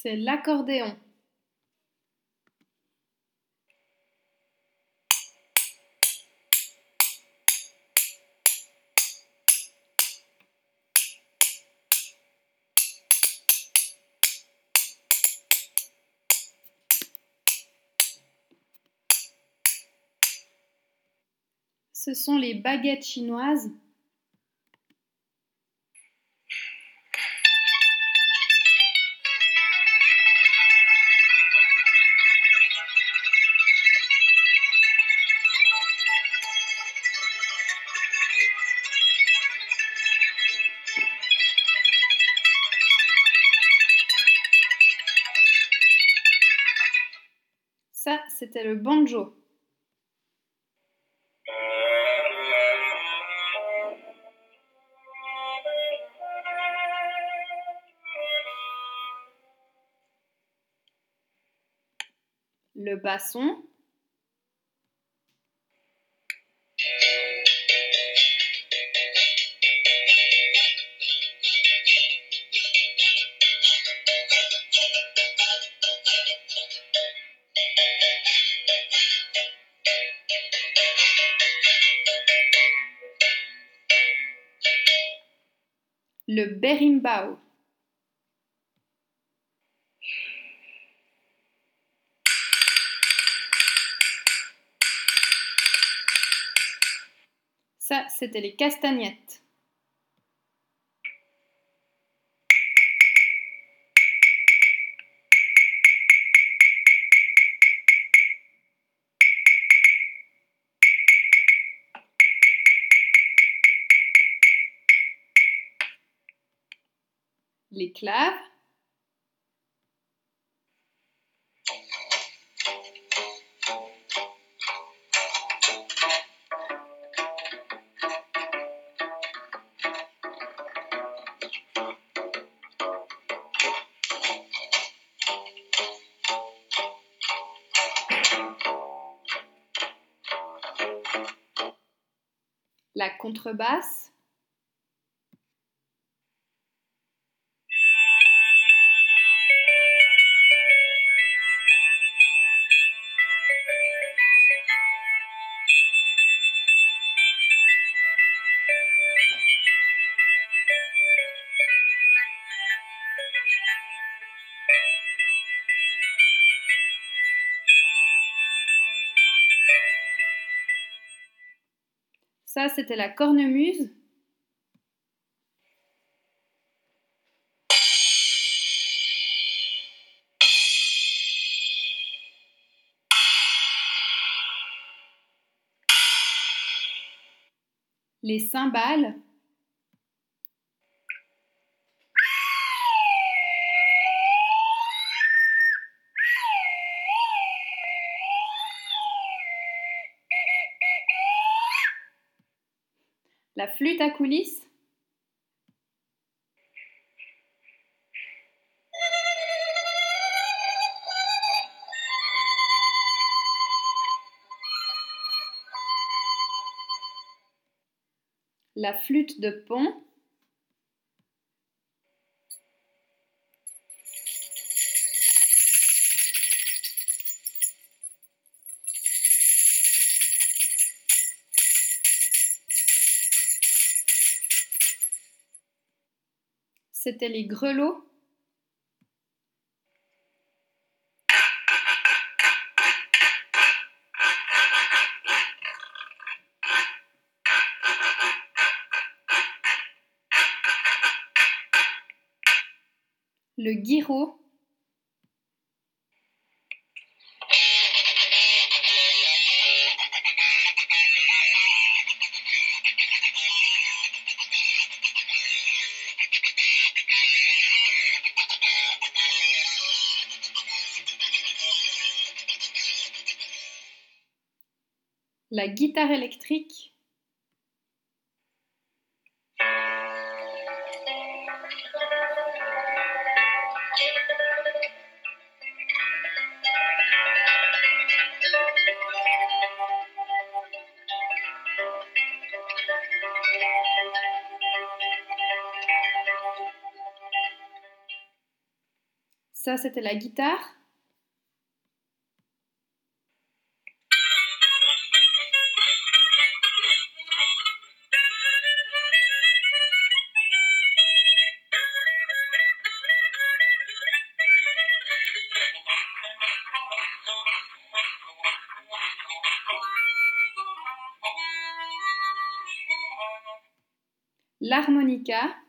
C'est l'accordéon. Ce sont les baguettes chinoises. Ça, c'était le banjo. Le basson. Le berimbau. Ça, c'était les castagnettes. Les. La contrebasse. Ça, c'était la cornemuse. Les cymbales. La flûte à coulisses. La flûte de pont. C'était les grelots. Le guiraud. La guitare électrique. Ça, c'était la guitare. L'harmonica.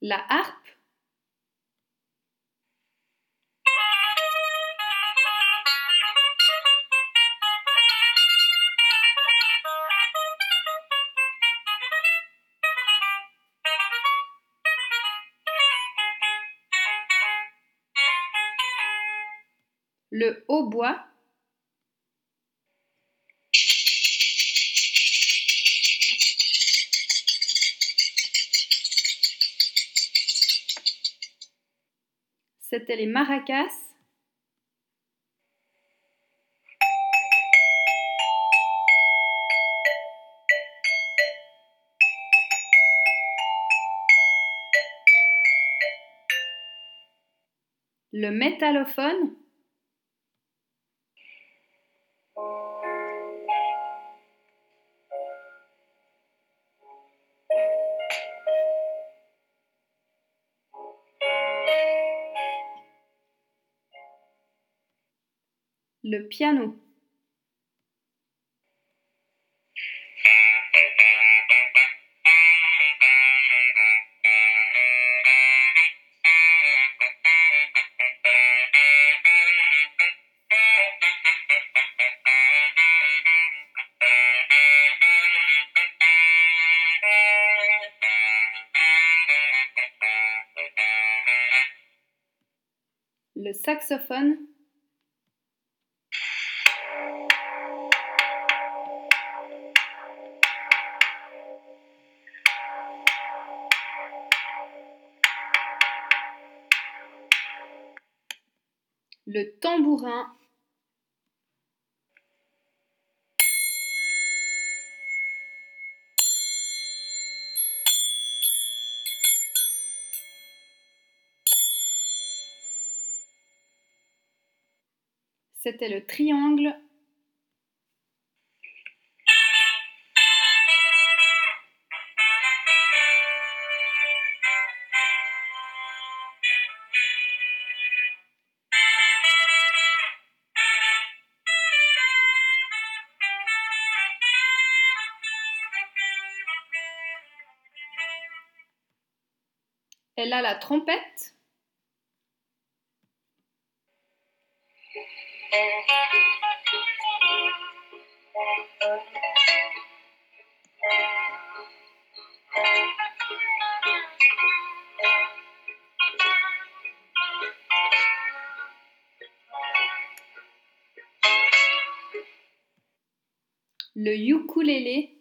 La harpe. Le hautbois. C'était les maracas. Le métallophone. Le piano. Le saxophone. Le tambourin. C'était le triangle. Elle a la trompette. Le ukulélé.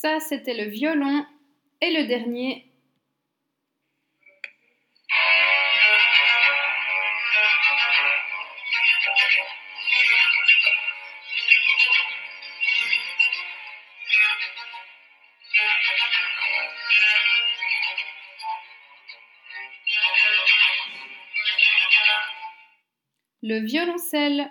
Ça, c'était le violon. Et le dernier, le violoncelle.